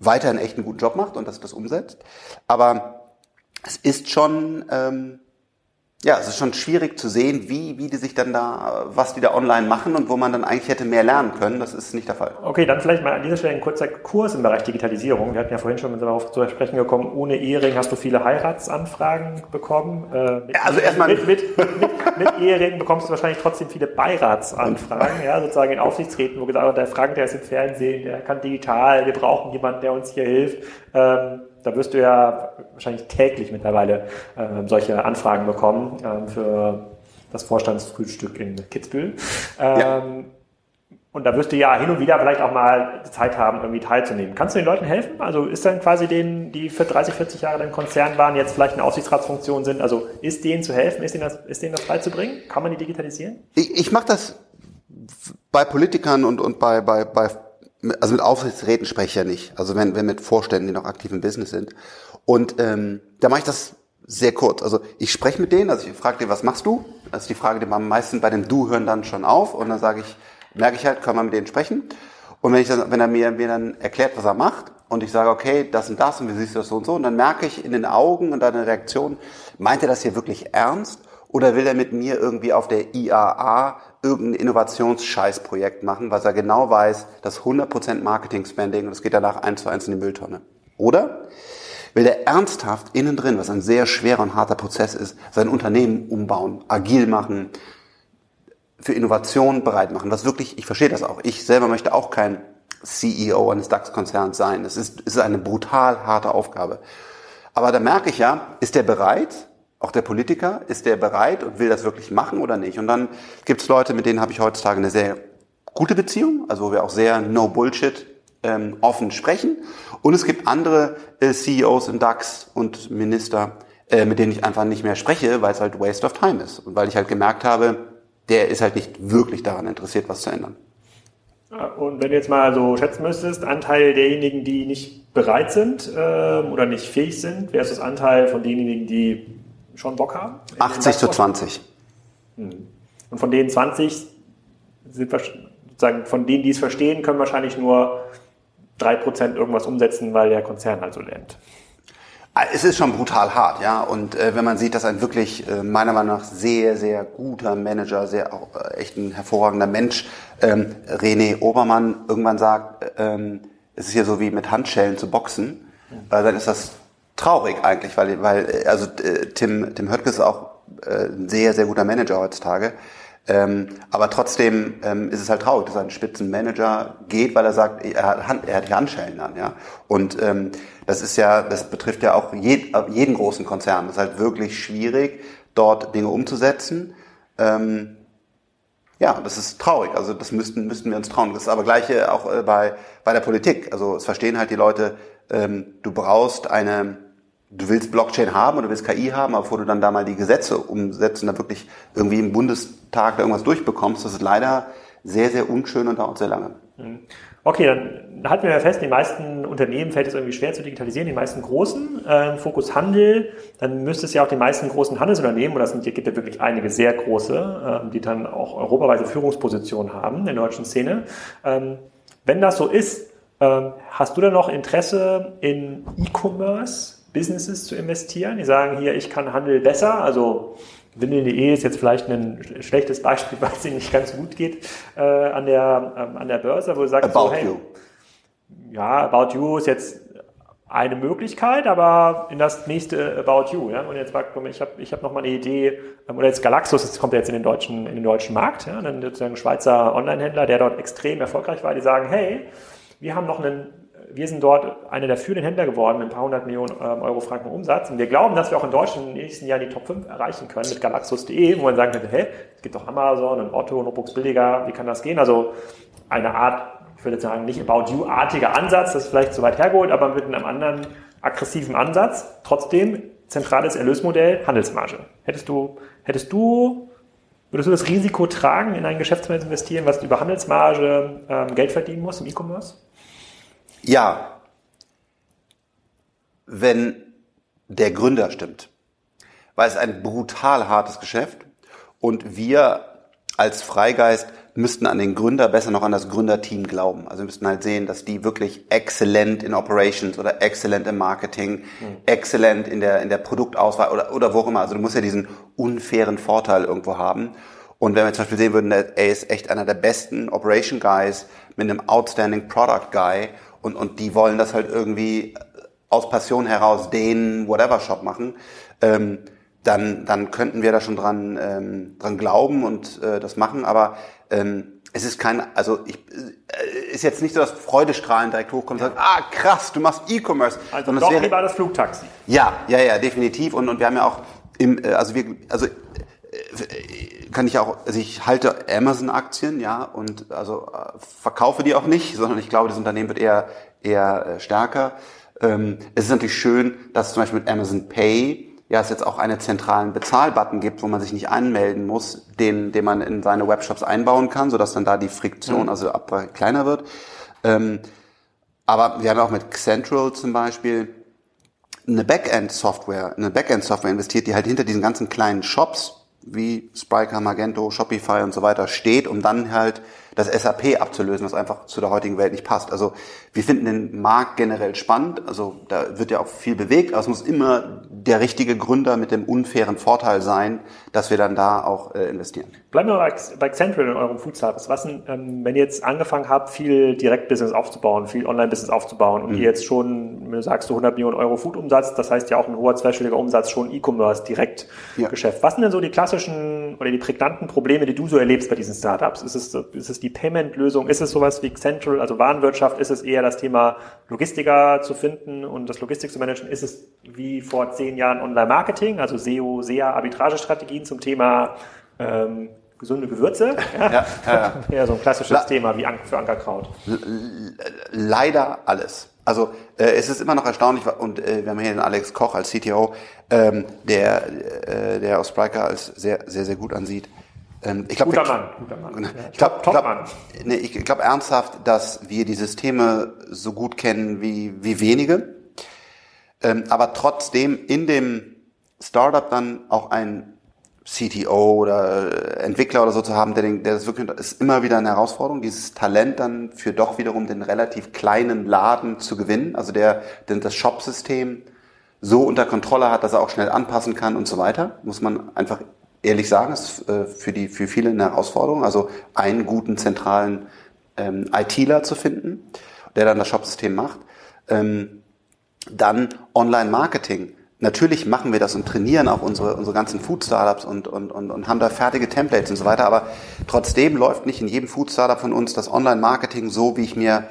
weiterhin echt einen guten Job macht und dass das umsetzt. Aber es ist schon... Ähm, ja, es ist schon schwierig zu sehen, wie, wie die sich dann da, was die da online machen und wo man dann eigentlich hätte mehr lernen können. Das ist nicht der Fall. Okay, dann vielleicht mal an dieser Stelle ein kurzer Kurs im Bereich Digitalisierung. Wir hatten ja vorhin schon darauf zu sprechen gekommen, ohne Ehering hast du viele Heiratsanfragen bekommen. Äh, mit, also erstmal mit, mit, mit, mit Ehering bekommst du wahrscheinlich trotzdem viele Beiratsanfragen, ja, sozusagen in Aufsichtsräten, wo gesagt wird, der Frank, der ist im Fernsehen, der kann digital, wir brauchen jemanden, der uns hier hilft. Ähm, da wirst du ja wahrscheinlich täglich mittlerweile äh, solche Anfragen bekommen äh, für das Vorstandsfrühstück in Kitzbühel. Ähm, ja. Und da wirst du ja hin und wieder vielleicht auch mal Zeit haben, irgendwie teilzunehmen. Kannst du den Leuten helfen? Also ist dann quasi denen, die für 30, 40 Jahre im Konzern waren, jetzt vielleicht eine Aufsichtsratsfunktion sind, also ist denen zu helfen, ist denen das, ist denen das beizubringen? Kann man die digitalisieren? Ich, ich mache das bei Politikern und, und bei, bei, bei also mit Aufsichtsräten spreche ich ja nicht. Also wenn, wenn mit Vorständen, die noch aktiv im Business sind. Und ähm, da mache ich das sehr kurz. Also ich spreche mit denen, also ich frage die, was machst du? Das ist die Frage, die am meisten bei dem Du hören dann schon auf. Und dann sage ich, merke ich halt, kann man mit denen sprechen. Und wenn ich dann, wenn er mir, mir dann erklärt, was er macht, und ich sage, okay, das und das, und wie siehst du das so und so, und dann merke ich in den Augen und deiner Reaktion, meint er das hier wirklich ernst? Oder will er mit mir irgendwie auf der IAA irgendein Innovationsscheißprojekt machen, was er genau weiß, das 100% Marketing-Spending und es geht danach eins zu eins in die Mülltonne? Oder will er ernsthaft innen drin, was ein sehr schwerer und harter Prozess ist, sein Unternehmen umbauen, agil machen, für Innovation bereit machen, was wirklich, ich verstehe das auch, ich selber möchte auch kein CEO eines DAX-Konzerns sein. Es ist, es ist eine brutal harte Aufgabe. Aber da merke ich ja, ist der bereit, auch der Politiker, ist der bereit und will das wirklich machen oder nicht? Und dann gibt es Leute, mit denen habe ich heutzutage eine sehr gute Beziehung, also wo wir auch sehr no Bullshit ähm, offen sprechen. Und es gibt andere äh, CEOs in DAX und Minister, äh, mit denen ich einfach nicht mehr spreche, weil es halt Waste of Time ist. Und weil ich halt gemerkt habe, der ist halt nicht wirklich daran interessiert, was zu ändern. Und wenn du jetzt mal so schätzen müsstest, Anteil derjenigen, die nicht bereit sind äh, oder nicht fähig sind, versus Anteil von denjenigen, die schon Bock haben? 80 zu 20. Hm. Und von denen 20 sind sozusagen, von denen, die es verstehen, können wahrscheinlich nur 3% irgendwas umsetzen, weil der Konzern also lernt. Ah, es ist schon brutal hart, ja. Und äh, wenn man sieht, dass ein wirklich äh, meiner Meinung nach sehr, sehr guter Manager, sehr auch äh, echt ein hervorragender Mensch, ähm, René Obermann irgendwann sagt, ähm, es ist ja so wie mit Handschellen zu boxen, mhm. äh, dann ist das traurig eigentlich, weil, weil also äh, Tim, Tim Höttges ist auch äh, ein sehr, sehr guter Manager heutzutage. Ähm, aber trotzdem ähm, ist es halt traurig, dass ein Spitzenmanager geht, weil er sagt, er hat, Hand, er hat die Handschellen an, ja. Und ähm, das ist ja, das betrifft ja auch jed, jeden großen Konzern. Das ist halt wirklich schwierig, dort Dinge umzusetzen. Ähm, ja, das ist traurig. Also das müssten, müssten wir uns trauen. Das ist aber gleiche auch äh, bei, bei der Politik. Also es verstehen halt die Leute, ähm, du brauchst eine du willst Blockchain haben oder willst KI haben, aber bevor du dann da mal die Gesetze umsetzt und da wirklich irgendwie im Bundestag da irgendwas durchbekommst, das ist leider sehr, sehr unschön und dauert sehr lange. Mhm. Okay, dann halten wir ja fest, die meisten Unternehmen fällt es irgendwie schwer zu digitalisieren, die meisten großen. Äh, Fokus Handel, dann müsste es ja auch die meisten großen Handelsunternehmen, und das sind, gibt ja wirklich einige sehr große, äh, die dann auch europaweite Führungspositionen haben in der deutschen Szene. Ähm, wenn das so ist, äh, hast du denn noch Interesse in E-Commerce? Businesses zu investieren. Die sagen hier, ich kann Handel besser. Also Windeln.de ist jetzt vielleicht ein schlechtes Beispiel, weil es ihnen nicht ganz gut geht äh, an, der, ähm, an der Börse, wo du sagst, About so, hey, you. ja, About You ist jetzt eine Möglichkeit, aber in das nächste About You. Ja? Und jetzt sagt ich habe ich hab noch mal eine Idee, ähm, oder jetzt Galaxus, das kommt jetzt in den deutschen, in den deutschen Markt, ja? dann sozusagen ein Schweizer Online-Händler, der dort extrem erfolgreich war, die sagen, hey, wir haben noch einen wir sind dort einer der führenden Händler geworden mit ein paar hundert Millionen ähm, Euro Franken Umsatz. Und wir glauben, dass wir auch in Deutschland in den nächsten Jahren die Top 5 erreichen können mit Galaxus.de, wo man sagen könnte, hey, es gibt doch Amazon und Otto, Notebooks billiger, wie kann das gehen? Also eine Art, ich würde sagen, nicht About You-artiger Ansatz, das ist vielleicht zu weit hergeholt, aber mit einem anderen aggressiven Ansatz. Trotzdem zentrales Erlösmodell, Handelsmarge. Hättest du, hättest du Würdest du das Risiko tragen, in ein Geschäftsmodell zu investieren, was über Handelsmarge ähm, Geld verdienen muss im E-Commerce? Ja, wenn der Gründer stimmt. Weil es ein brutal hartes Geschäft und wir als Freigeist müssten an den Gründer, besser noch an das Gründerteam glauben. Also wir müssten halt sehen, dass die wirklich exzellent in Operations oder exzellent im Marketing, mhm. exzellent in der, in der Produktauswahl oder, oder wo auch immer. Also du musst ja diesen unfairen Vorteil irgendwo haben. Und wenn wir zum Beispiel sehen würden, er ist echt einer der besten Operation Guys mit einem outstanding Product Guy und, und die wollen das halt irgendwie aus Passion heraus den Whatever Shop machen, ähm, dann, dann könnten wir da schon dran, ähm, dran glauben und äh, das machen. Aber ähm, es ist kein, also ich, äh, ist jetzt nicht so, dass Freudestrahlen direkt hochkommt und sagt, ah krass, du machst E-Commerce. Also doch wäre, lieber das Flugtaxi. Ja, ja, ja, definitiv. Und, und wir haben ja auch im, äh, also wir, also äh, kann ich auch, also ich halte Amazon-Aktien, ja, und also verkaufe die auch nicht, sondern ich glaube, das Unternehmen wird eher eher stärker. Ähm, es ist natürlich schön, dass zum Beispiel mit Amazon Pay ja es jetzt auch einen zentralen Bezahlbutton gibt, wo man sich nicht anmelden muss, den, den man in seine Webshops einbauen kann, sodass dann da die Friktion, mhm. also ab kleiner wird. Ähm, aber wir haben auch mit Central zum Beispiel eine Backend-Software, eine Backend-Software investiert, die halt hinter diesen ganzen kleinen Shops wie Spryker, Magento, Shopify und so weiter steht, um dann halt das SAP abzulösen, was einfach zu der heutigen Welt nicht passt. Also wir finden den Markt generell spannend. Also da wird ja auch viel bewegt, aber es muss immer der richtige Gründer mit dem unfairen Vorteil sein, dass wir dann da auch äh, investieren. Bleiben wir bei, bei Central in eurem Food Service. Was denn, ähm, wenn ihr jetzt angefangen habt, viel Direktbusiness aufzubauen, viel Online-Business aufzubauen und mhm. ihr jetzt schon, wenn du sagst, du 100 Millionen Euro Food-Umsatz, das heißt ja auch ein hoher zweistelliger Umsatz, schon E-Commerce, Direktgeschäft. Ja. Was sind denn so die klassischen oder die prägnanten Probleme, die du so erlebst bei diesen Startups? Ist es, ist es die Payment-Lösung? Ist es sowas wie Central, also Warenwirtschaft? Ist es eher das Thema Logistiker zu finden und das Logistik zu managen? Ist es wie vor zehn Jahren Online-Marketing, also SEO, SEA, Arbitragestrategien zum Thema ähm, gesunde Gewürze? Ja, ja, ja, ja. so ein klassisches La Thema wie für Ankerkraut. Leider alles. Also äh, es ist immer noch erstaunlich, und äh, wir haben hier den Alex Koch als CTO, ähm, der, äh, der aus Spriker als sehr, sehr, sehr gut ansieht. Ähm, ich glaub, guter Mann, guter Mann. Ich glaube glaub, nee, ich glaub ernsthaft, dass wir die Systeme so gut kennen wie, wie wenige. Ähm, aber trotzdem in dem Startup dann auch ein CTO oder Entwickler oder so zu haben, der, den, der das wirklich ist immer wieder eine Herausforderung, dieses Talent dann für doch wiederum den relativ kleinen Laden zu gewinnen, also der, der das Shop-System so unter Kontrolle hat, dass er auch schnell anpassen kann und so weiter, muss man einfach ehrlich sagen, ist äh, für die für viele eine Herausforderung, also einen guten zentralen ähm, ITler zu finden, der dann das Shop-System macht. Ähm, dann Online-Marketing Natürlich machen wir das und trainieren auch unsere, unsere ganzen Food-Startups und, und, und, und haben da fertige Templates und so weiter, aber trotzdem läuft nicht in jedem Food-Startup von uns das Online-Marketing so, wie ich mir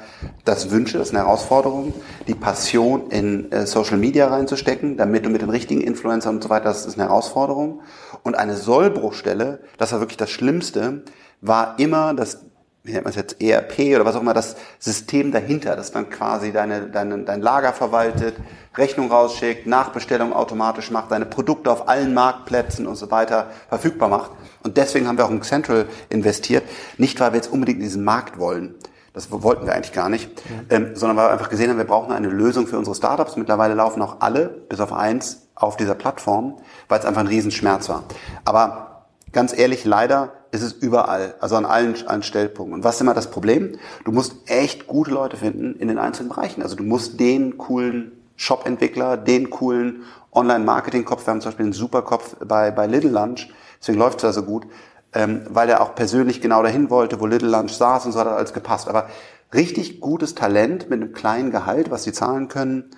das wünsche. Das ist eine Herausforderung, die Passion in äh, Social Media reinzustecken, damit du mit den richtigen Influencern und so weiter, das ist eine Herausforderung. Und eine Sollbruchstelle, das war wirklich das Schlimmste, war immer das wie nennt man es jetzt, ERP oder was auch immer, das System dahinter, das dann quasi deine, deine, dein Lager verwaltet, Rechnung rausschickt, Nachbestellung automatisch macht, deine Produkte auf allen Marktplätzen und so weiter verfügbar macht. Und deswegen haben wir auch in Central investiert, nicht weil wir jetzt unbedingt in diesen Markt wollen, das wollten wir eigentlich gar nicht, mhm. ähm, sondern weil wir einfach gesehen haben, wir brauchen eine Lösung für unsere Startups. Mittlerweile laufen auch alle, bis auf eins, auf dieser Plattform, weil es einfach ein Riesenschmerz war. Aber ganz ehrlich, leider ist es überall, also an allen, allen Stellpunkten. Und was ist immer das Problem? Du musst echt gute Leute finden in den einzelnen Bereichen. Also du musst den coolen Shop-Entwickler, den coolen Online-Marketing-Kopf, wir haben zum Beispiel einen super Kopf bei, bei Little Lunch, deswegen läuft es da so gut, ähm, weil er auch persönlich genau dahin wollte, wo Little Lunch saß und so hat alles gepasst. Aber richtig gutes Talent mit einem kleinen Gehalt, was sie zahlen können,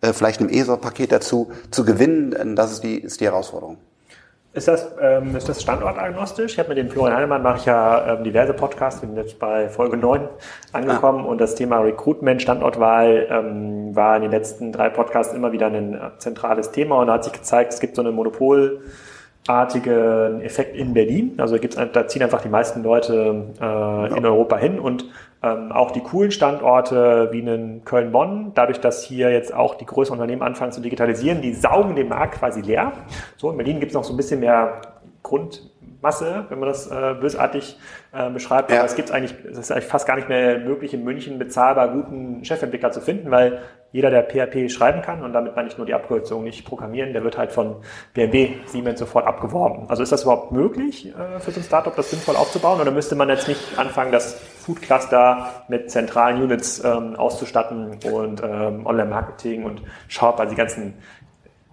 äh, vielleicht einem ESOP-Paket dazu, zu gewinnen, das ist die, ist die Herausforderung. Ist das, ähm, ist das standortagnostisch? Ich habe mit dem Florian Heinemann mache ich ja ähm, diverse Podcasts, bin jetzt bei Folge 9 angekommen ah. und das Thema Recruitment, Standortwahl ähm, war in den letzten drei Podcasts immer wieder ein zentrales Thema und da hat sich gezeigt, es gibt so eine monopolartige Effekt in Berlin. Also gibt's, da ziehen einfach die meisten Leute äh, ja. in Europa hin und ähm, auch die coolen Standorte wie in Köln-Bonn, dadurch, dass hier jetzt auch die größeren Unternehmen anfangen zu digitalisieren, die saugen den Markt quasi leer. So, in Berlin gibt es noch so ein bisschen mehr Grund, Menschenmasse, wenn man das äh, bösartig äh, beschreibt. Ja. Aber es gibt eigentlich, es ist eigentlich fast gar nicht mehr möglich, in München bezahlbar guten Chefentwickler zu finden, weil jeder, der PHP schreiben kann, und damit meine ich nur die Abkürzung, nicht programmieren, der wird halt von BMW, Siemens sofort abgeworben. Also ist das überhaupt möglich äh, für so ein Startup, das sinnvoll aufzubauen? Oder müsste man jetzt nicht anfangen, das Food Cluster mit zentralen Units ähm, auszustatten und ähm, Online-Marketing und Shop, also die ganzen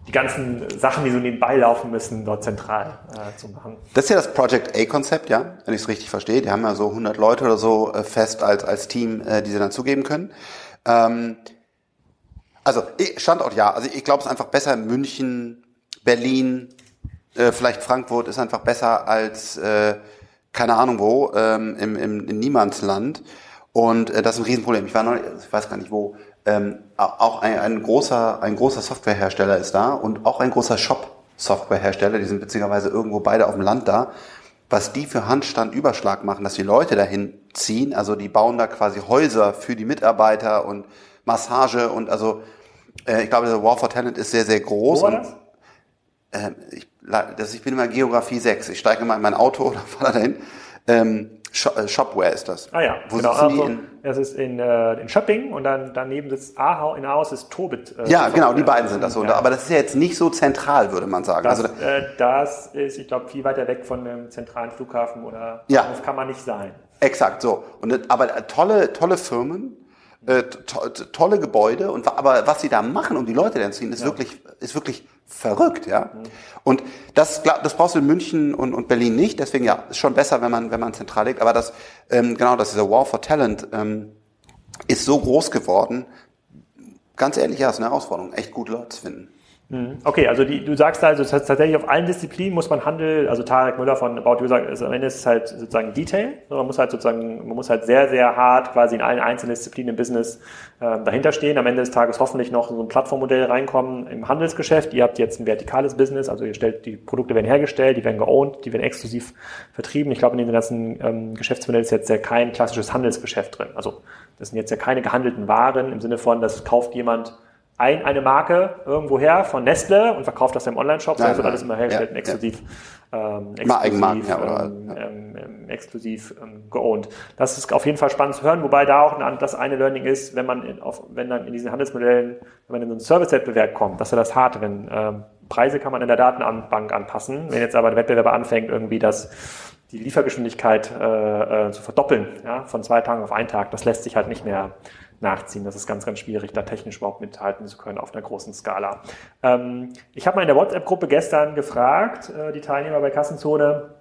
die ganzen Sachen, die so nebenbei laufen müssen, dort zentral äh, zu machen. Das ist ja das Project A-Konzept, ja, wenn ich es richtig verstehe. Die haben ja so 100 Leute oder so äh, fest als, als Team, äh, die sie dann zugeben können. Ähm, also Standort ja. Also ich glaube, es ist einfach besser München, Berlin, äh, vielleicht Frankfurt ist einfach besser als äh, keine Ahnung wo ähm, im, im in Niemandsland. Und äh, das ist ein Riesenproblem. Ich war noch, ich weiß gar nicht wo. Ähm, auch ein, ein großer ein großer Softwarehersteller ist da und auch ein großer Shop-Softwarehersteller. Die sind witzigerweise irgendwo beide auf dem Land da. Was die für Handstandüberschlag machen, dass die Leute dahin ziehen, also die bauen da quasi Häuser für die Mitarbeiter und Massage und also äh, ich glaube, der War for Talent ist sehr, sehr groß. Wo war das? Und, äh, ich, das, ich bin immer Geografie 6. Ich steige immer in mein Auto oder fahre dahin. Ähm, äh, Shopware ist das. Ah ja, Wo genau. Also, das ist in, äh, in Shopping und dann daneben sitzt Ahau, in Ahaus ist Tobit. Äh, ja, genau, die beiden sind das so. Ja. Aber das ist ja jetzt nicht so zentral, würde man sagen. Das, also, äh, das ist, ich glaube, viel weiter weg von einem zentralen Flughafen oder ja. das kann man nicht sein. Exakt, so. Und, aber tolle, tolle Firmen, äh, to tolle Gebäude und aber was sie da machen, um die Leute dann zu ziehen, ist ja. wirklich ist wirklich verrückt, ja. Mhm. Und das das brauchst du in München und, und Berlin nicht. Deswegen ja, ist schon besser, wenn man wenn man zentral liegt. Aber das ähm, genau, dass dieser War for Talent ähm, ist so groß geworden. Ganz ehrlich, ja, ist eine Herausforderung, echt gute Leute zu finden. Mhm. Okay, also die, du sagst also, tatsächlich auf allen Disziplinen muss man Handel, also Tarek Müller von About You sagt, also am Ende ist es halt sozusagen Detail. Man muss halt sozusagen, man muss halt sehr, sehr hart quasi in allen einzelnen Disziplinen im Business äh, dahinter stehen. Am Ende des Tages hoffentlich noch so ein Plattformmodell reinkommen im Handelsgeschäft. Ihr habt jetzt ein vertikales Business, also ihr stellt, die Produkte werden hergestellt, die werden geowned, die werden exklusiv vertrieben. Ich glaube, in den ganzen ähm, Geschäftsmodell ist jetzt ja kein klassisches Handelsgeschäft drin. Also das sind jetzt ja keine gehandelten Waren im Sinne von, das kauft jemand ein, eine Marke irgendwo her von Nestle und verkauft das im Online-Shop, sondern wird alles immer hergestellt ja, exklusiv, ja. ähm, exklusiv, ja, oder, ähm, ähm, ähm, exklusiv ähm, geowned. Das ist auf jeden Fall spannend zu hören, wobei da auch das eine Learning ist, wenn man in, auf, wenn dann in diesen Handelsmodellen, wenn man in so einen Service-Wettbewerb kommt, dass er das hart, wenn ähm, Preise kann man in der Datenbank anpassen, wenn jetzt aber der Wettbewerber anfängt, irgendwie das die Liefergeschwindigkeit äh, äh, zu verdoppeln, ja, von zwei Tagen auf einen Tag, das lässt sich halt nicht mehr nachziehen. Das ist ganz, ganz schwierig, da technisch überhaupt mithalten zu können auf einer großen Skala. Ähm, ich habe mal in der WhatsApp-Gruppe gestern gefragt, äh, die Teilnehmer bei Kassenzone,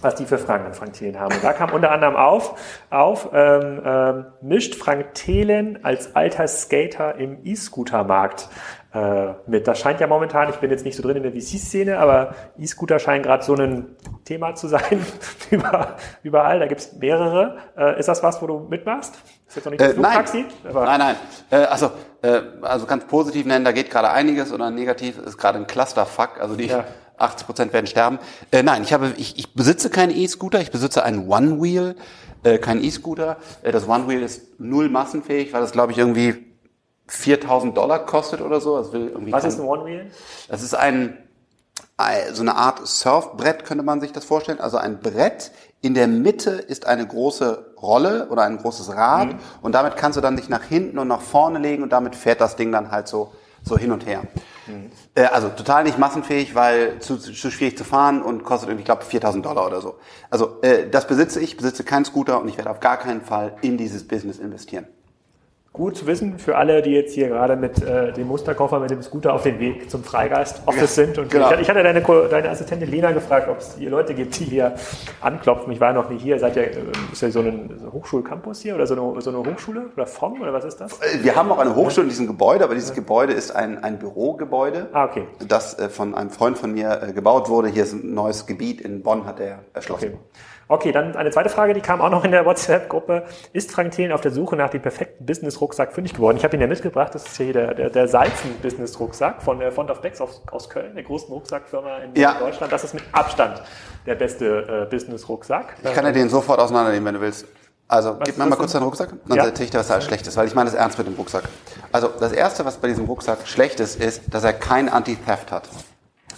was die für Fragen an Frank Thelen haben. Und da kam unter anderem auf, auf ähm, ähm, mischt Frank Thelen als alter Skater im E-Scooter-Markt äh, mit. Das scheint ja momentan, ich bin jetzt nicht so drin in der VC-Szene, aber E-Scooter scheinen gerade so ein Thema zu sein über, überall. Da gibt es mehrere. Äh, ist das was, wo du mitmachst? Ist jetzt noch nicht das äh, Flugtaxi? Nein, nein. nein. Äh, also, äh, also ganz positiv nennen, da geht gerade einiges oder negativ ist gerade ein Clusterfuck. Also die ja. 80 Prozent werden sterben. Äh, nein, ich habe, ich, ich besitze keinen E-Scooter, ich besitze einen One Wheel, äh, keinen E-Scooter. Äh, das One Wheel ist null massenfähig, weil das glaube ich irgendwie 4000 Dollar kostet oder so. Das will irgendwie Was ist ein One Wheel? Das ist ein, so eine Art Surfbrett könnte man sich das vorstellen. Also ein Brett, in der Mitte ist eine große Rolle oder ein großes Rad mhm. und damit kannst du dann dich nach hinten und nach vorne legen und damit fährt das Ding dann halt so, so hin und her. Mhm. Äh, also total nicht massenfähig, weil zu, zu schwierig zu fahren und kostet irgendwie, ich glaube, 4000 Dollar oder so. Also äh, das besitze ich, besitze keinen Scooter und ich werde auf gar keinen Fall in dieses Business investieren gut zu wissen für alle, die jetzt hier gerade mit äh, dem Musterkoffer, mit dem Scooter auf dem Weg zum Freigeist-Office ja, sind. Und genau. ich, ich, hatte deine, deine Assistentin Lena gefragt, ob es hier Leute gibt, die hier anklopfen. Ich war noch nie hier. Seid ihr, äh, ist ja so ein Hochschulcampus hier oder so eine, so eine Hochschule oder FOM oder was ist das? Wir haben auch eine Hochschule in diesem Gebäude, aber dieses ja. Gebäude ist ein, ein Bürogebäude, ah, okay. das äh, von einem Freund von mir äh, gebaut wurde. Hier ist ein neues Gebiet in Bonn, hat er erschlossen. Okay. Okay, dann eine zweite Frage, die kam auch noch in der WhatsApp-Gruppe. Ist Frank Thelen auf der Suche nach dem perfekten Business-Rucksack fündig geworden? Ich habe ihn ja mitgebracht, das ist hier der, der, der Salzen-Business-Rucksack von der Font of Decks aus, aus Köln, der großen Rucksackfirma in ja. Deutschland. Das ist mit Abstand der beste äh, Business-Rucksack. Ich kann ja den sofort auseinandernehmen, wenn du willst. Also, was gib mir mal kurz deinen Rucksack, dann ja. erzähle ich dir, was da alles schlecht ist, weil ich meine das ernst mit dem Rucksack. Also, das Erste, was bei diesem Rucksack schlecht ist, ist, dass er kein Anti-Theft hat.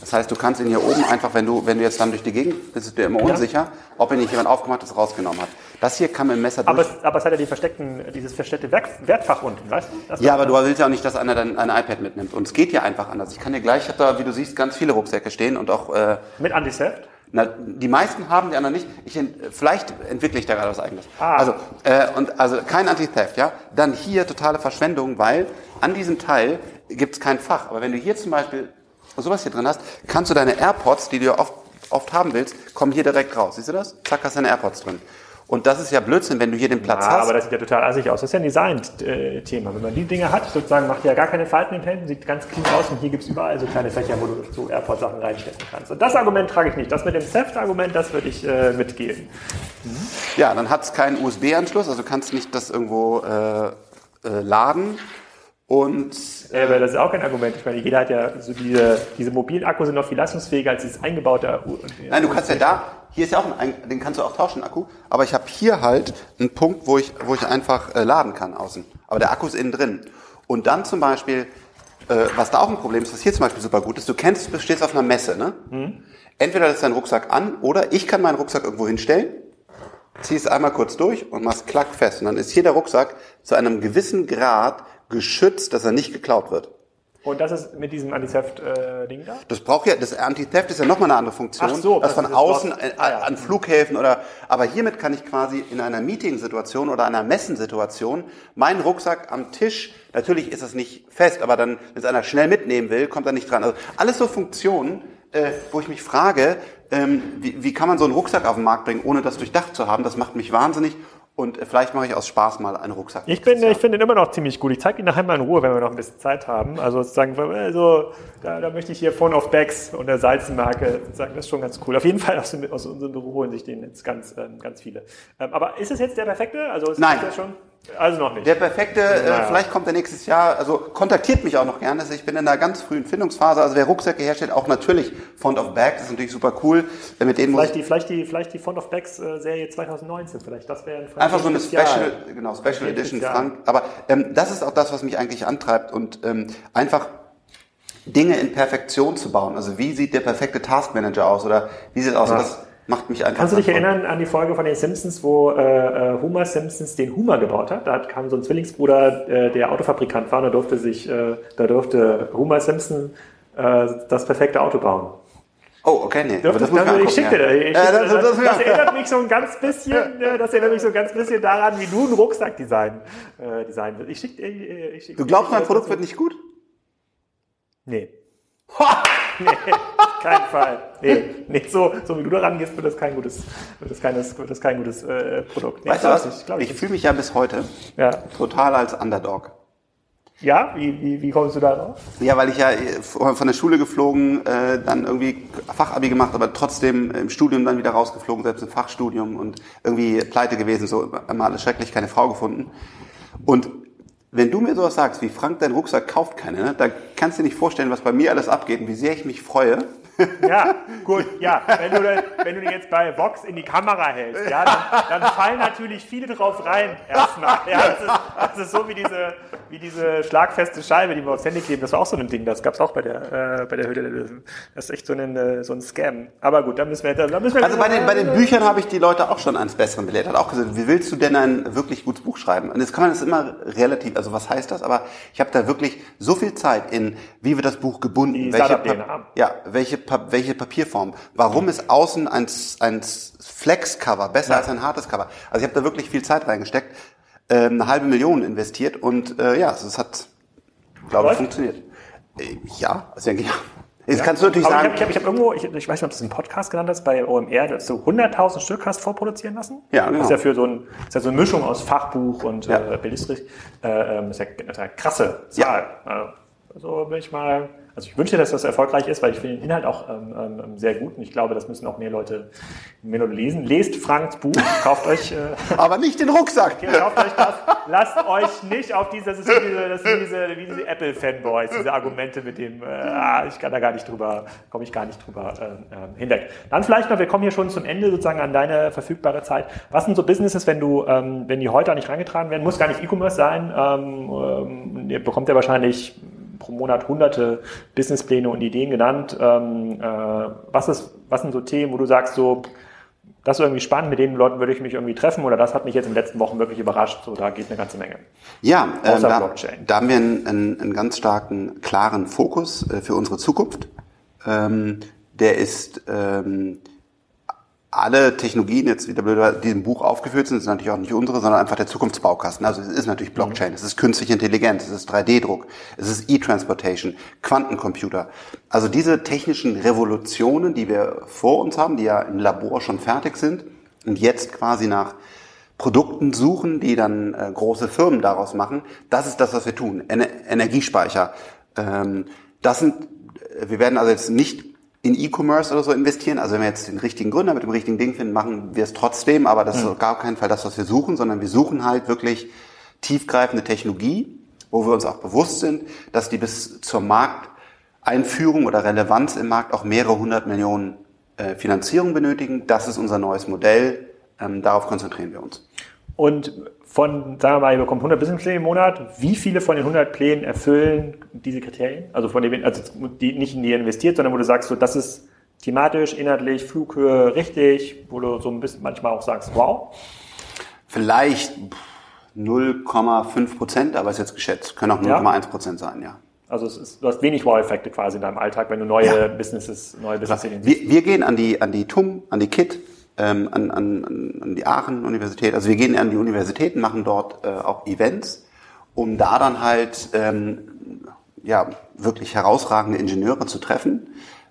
Das heißt, du kannst ihn hier oben einfach, wenn du, wenn du jetzt dann durch die Gegend bist, bist du dir immer unsicher, ob ihn nicht jemand aufgemacht hat, rausgenommen hat. Das hier kann mit dem Messer Aber durch. es, aber es hat ja die versteckten, dieses versteckte Werk, Wertfach unten, weißt du? Ja, aber du willst ja auch nicht, dass einer dein ein iPad mitnimmt. Und es geht ja einfach anders. Ich kann dir gleich, ich habe da, wie du siehst, ganz viele Rucksäcke stehen und auch äh, Mit Anti-Theft? Na, die meisten haben, die anderen nicht. Ich, vielleicht entwickle ich da gerade was eigenes. Ah. Also, äh, und, also kein Anti-Theft, ja. Dann hier totale Verschwendung, weil an diesem Teil gibt es kein Fach. Aber wenn du hier zum Beispiel sowas hier drin hast, kannst du deine AirPods, die du ja oft, oft haben willst, kommen hier direkt raus. Siehst du das? Zack, hast du deine AirPods drin. Und das ist ja Blödsinn, wenn du hier den Platz Ja, hast. aber das sieht ja total assig aus. Das ist ja ein Design-Thema. Wenn man die Dinge hat, sozusagen macht ja gar keine Falten in den Händen, sieht ganz clean aus und hier gibt es überall so kleine Fächer, wo du so Airport-Sachen reinstecken kannst. Und das Argument trage ich nicht. Das mit dem Theft-Argument, das würde ich äh, mitgehen. Ja, dann hat es keinen USB-Anschluss, also du kannst nicht das irgendwo äh, äh, laden. Und Äh, aber das ist auch kein Argument. Ich meine, jeder hat ja so diese, diese mobilen Akkus sind noch viel leistungsfähiger als dieses eingebaute. U- Nein, du kannst ja da, hier ist ja auch ein, den kannst du auch tauschen, Akku, aber ich habe hier halt einen Punkt, wo ich, wo ich einfach äh, laden kann außen. Aber der Akku ist innen drin. Und dann zum Beispiel, äh, was da auch ein Problem ist, was hier zum Beispiel super gut ist, du kennst, du stehst auf einer Messe, ne? Entweder lässt dein Rucksack an oder ich kann meinen Rucksack irgendwo hinstellen, ziehst einmal kurz durch und machst klack fest. Und dann ist hier der Rucksack zu einem gewissen Grad geschützt, dass er nicht geklaut wird. Und das ist mit diesem Anti-Theft-Ding da? Das braucht ja, das Anti-Theft ist ja nochmal eine andere Funktion. Ach so, das von außen das- äh, an Flughäfen oder, aber hiermit kann ich quasi in einer Meeting-Situation oder einer Messensituation meinen Rucksack am Tisch, natürlich ist es nicht fest, aber dann, wenn es einer schnell mitnehmen will, kommt er nicht dran. Also alles so Funktionen, äh, wo ich mich frage, ähm, wie, wie kann man so einen Rucksack auf den Markt bringen, ohne das durchdacht zu haben? Das macht mich wahnsinnig. Und äh, vielleicht mache ich aus Spaß mal einen Rucksack. Ich, bin, ich finde ihn immer noch ziemlich gut. Ich zeige ihn nachher mal in Ruhe, wenn wir noch ein bisschen Zeit haben. Also sozusagen, also, da, da möchte ich hier Phone of Bags und der Salzenmarke sagen, das ist schon ganz cool. Auf jeden Fall aus, aus unserem Büro holen sich den jetzt ganz, ähm, ganz viele. Ähm, aber ist es jetzt der perfekte? Also ist Nein. Das schon? Also noch nicht. Der perfekte, äh, Naja. vielleicht kommt er nächstes Jahr, also kontaktiert mich auch noch gerne. Also ich bin in einer ganz frühen Findungsphase. Also wer Rucksäcke herstellt, auch natürlich Font of Bags, ist natürlich super cool. Äh, Mit denen Vielleicht die, vielleicht die, vielleicht die Font of Bags äh, Serie 2019, vielleicht. Das wäre ein einfach so eine Spezial. Special, genau, Special. Edition Frank. Aber ähm, das ist auch das, was mich eigentlich antreibt und ähm, einfach Dinge in Perfektion zu bauen. Also wie sieht der perfekte Taskmanager aus oder wie sieht es aus? Das macht mich einfach. Kannst du dich erinnern an die Folge von den Simpsons, wo äh, äh, Homer Simpsons den Hummer gebaut hat? Da hat- kam so ein Zwillingsbruder, äh, der Autofabrikant war, und da durfte sich, äh, da durfte Homer Simpson äh, das perfekte Auto bauen. Oh, okay, nee. aber Dürfte, muss ich also, ich schicke dir das. Ich Ja, das, das, das, das, das, erinnert mich so ein ganz bisschen, äh, das erinnert mich so ein ganz bisschen daran, wie du ein Rucksackdesign äh, design willst. Ich schick, äh, ich schick, Du glaubst, mein das Produkt wird nicht gut? Nee. nee, keinen Fall. Nee, nee so, so wie du daran gehst, wird das kein gutes, wird das kein, wird das kein gutes äh, Produkt. Nee, Weißt du was? ich Ich nicht. fühle mich ja bis heute Ja, total als Underdog. ja? Wie, wie, wie kommst du da drauf? Ja, weil ich ja äh, von der Schule geflogen, äh, dann irgendwie Fachabi gemacht, aber trotzdem im Studium dann wieder rausgeflogen, selbst im Fachstudium und irgendwie pleite gewesen, so immer alles schrecklich, keine Frau gefunden. Und wenn du mir sowas sagst, wie Frank, dein Rucksack kauft keine, ne, dann kannst du dir nicht vorstellen, was bei mir alles abgeht und wie sehr ich mich freue. Ja, gut, ja. Wenn du, wenn du jetzt bei Vox in die Kamera hältst, ja, dann, dann fallen natürlich viele drauf rein erstmal. Ja, das, ist, das ist so wie diese, wie diese schlagfeste Scheibe, die wir aufs Handy kleben. Das war auch so ein Ding, das gab es auch bei der, äh, bei der Höhle der Löwen. Das ist echt so ein, äh, so ein Scam. Aber gut, da müssen wir, da müssen wir Also bei den, bei den Büchern habe ich die Leute auch schon eines Besseren belehrt. Hat auch gesagt, wie willst du denn ein wirklich gutes Buch schreiben? Und jetzt kann man das immer relativ, also was heißt das? Aber ich habe da wirklich so viel Zeit in, wie wird das Buch gebunden? Die welche, ja, welche, welche Papierform? Warum ist außen ein, ein Flex-Cover besser Ja. als ein hartes Cover? Also ich habe da wirklich viel Zeit reingesteckt, ähm, eine halbe Million investiert und äh, ja, es hat, glaube ich, funktioniert. Äh, ja, also ja. Jetzt kannst du natürlich Aber sagen, ich habe hab, hab irgendwo, ich, ich weiß nicht, ob du es im Podcast genannt hast, bei OMR, dass du 100.000 Stück hast vorproduzieren lassen. Ja, genau. Das ist ja für so ein, ist ja so eine Mischung aus Fachbuch und Ja. äh, Belletristik. Äh, ähm, ist ja, ist ja eine krasse Zahl. Also bin ich mal, also ich wünsche, dass das erfolgreich ist, weil ich finde den Inhalt auch ähm, ähm, sehr gut und ich glaube, das müssen auch mehr Leute, mehr Leute lesen. Lest Franks Buch, kauft euch, äh, aber nicht den Rucksack. Kauft euch das. Lasst euch nicht auf diese, das ist wie diese, das sind diese, wie diese Apple-Fanboys, diese Argumente mit dem, äh, ah, ich kann da gar nicht drüber, komme ich gar nicht drüber äh, äh, hinweg. Dann vielleicht noch, wir kommen hier schon zum Ende sozusagen an deine verfügbare Zeit. Was sind so Businesses, wenn du, ähm, wenn die heute auch nicht reingetragen werden, muss gar nicht E-Commerce sein, ähm, ähm, ihr bekommt ja wahrscheinlich pro Monat hunderte Businesspläne und Ideen genannt. Ähm, äh, was, ist, was sind so Themen, wo du sagst, so, das ist irgendwie spannend, mit den Leuten würde ich mich irgendwie treffen oder das hat mich jetzt in den letzten Wochen wirklich überrascht. So, da geht eine ganze Menge. Ja, ähm, da, da, haben wir einen, einen, einen, ganz starken, klaren Fokus äh, für unsere Zukunft. Ähm, der ist ähm, alle Technologien jetzt, die in diesem Buch aufgeführt sind, sind natürlich auch nicht unsere, sondern einfach der Zukunftsbaukasten. Also es ist natürlich Blockchain, es ist künstliche Intelligenz, es ist 3D-Druck, es ist E-Transportation, Quantencomputer. Also diese technischen Revolutionen, die wir vor uns haben, die ja im Labor schon fertig sind und jetzt quasi nach Produkten suchen, die dann äh, große Firmen daraus machen, das ist das, was wir tun. Ener Energiespeicher. Ähm, das sind, wir werden also jetzt nicht in E-Commerce oder so investieren. Also wenn wir jetzt den richtigen Gründer mit dem richtigen Ding finden, machen wir es trotzdem, aber das mhm. ist gar keinen Fall das, was wir suchen, sondern wir suchen halt wirklich tiefgreifende Technologie, wo wir uns auch bewusst sind, dass die bis zur Markteinführung oder Relevanz im Markt auch mehrere hundert Millionen äh, Finanzierung benötigen. Das ist unser neues Modell. Ähm, darauf konzentrieren wir uns. Und von, sagen wir mal, ihr bekommt 100 Businesspläne im Monat. Wie viele von den 100 Plänen erfüllen diese Kriterien? Also von dem, also die nicht in die investiert, sondern wo du sagst, so, das ist thematisch, inhaltlich, Flughöhe richtig, wo du so ein bisschen manchmal auch sagst, wow. Vielleicht 0,5 Prozent, aber ist jetzt geschätzt. Können auch 0,1 Prozent sein, ja. Also es ist, du hast wenig Wow-Effekte quasi in deinem Alltag, wenn du neue ja. Businesses, neue Businesses wir, wir gehen an die, an die TUM, an die KIT, ähm, an, an, an die Aachen-Universität. Also wir gehen an die Universitäten, machen dort äh, auch Events, um da dann halt ähm, ja, wirklich herausragende Ingenieure zu treffen,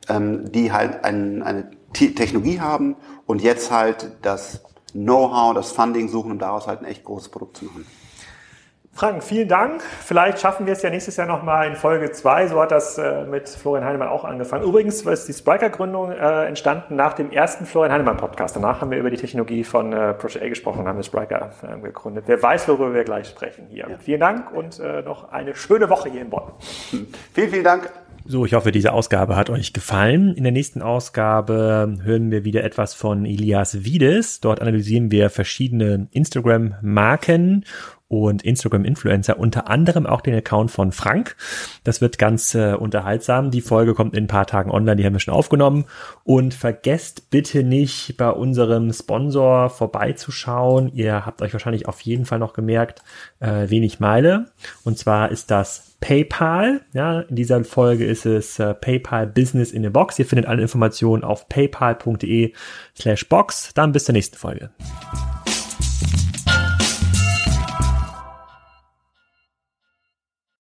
ähm, die halt ein, eine Technologie haben und jetzt halt das Know-how, das Funding suchen, um daraus halt ein echt großes Produkt zu machen. Frank, vielen Dank. Vielleicht schaffen wir es ja nächstes Jahr nochmal in Folge 2. So hat das äh, mit Florian Heinemann auch angefangen. Übrigens ist die Spriker-Gründung äh, entstanden nach dem ersten Florian Heinemann-Podcast. Danach haben wir über die Technologie von äh, Project A gesprochen und haben das Spriker äh, gegründet. Wer weiß, worüber wir gleich sprechen hier. Ja. Vielen Dank und äh, noch eine schöne Woche hier in Bonn. Vielen, vielen Dank. So, ich hoffe, diese Ausgabe hat euch gefallen. In der nächsten Ausgabe hören wir wieder etwas von Elias Wiedes. Dort analysieren wir verschiedene Instagram-Marken und Instagram-Influencer, unter anderem auch den Account von Frank. Das wird ganz äh, unterhaltsam. Die Folge kommt in ein paar Tagen online, die haben wir schon aufgenommen. Und vergesst bitte nicht, bei unserem Sponsor vorbeizuschauen. Ihr habt euch wahrscheinlich auf jeden Fall noch gemerkt, äh, wenig Meile. Und zwar ist das PayPal. Ja, in dieser Folge ist es äh, PayPal Business in a Box. Ihr findet alle Informationen auf paypal.de slash box. Dann bis zur nächsten Folge.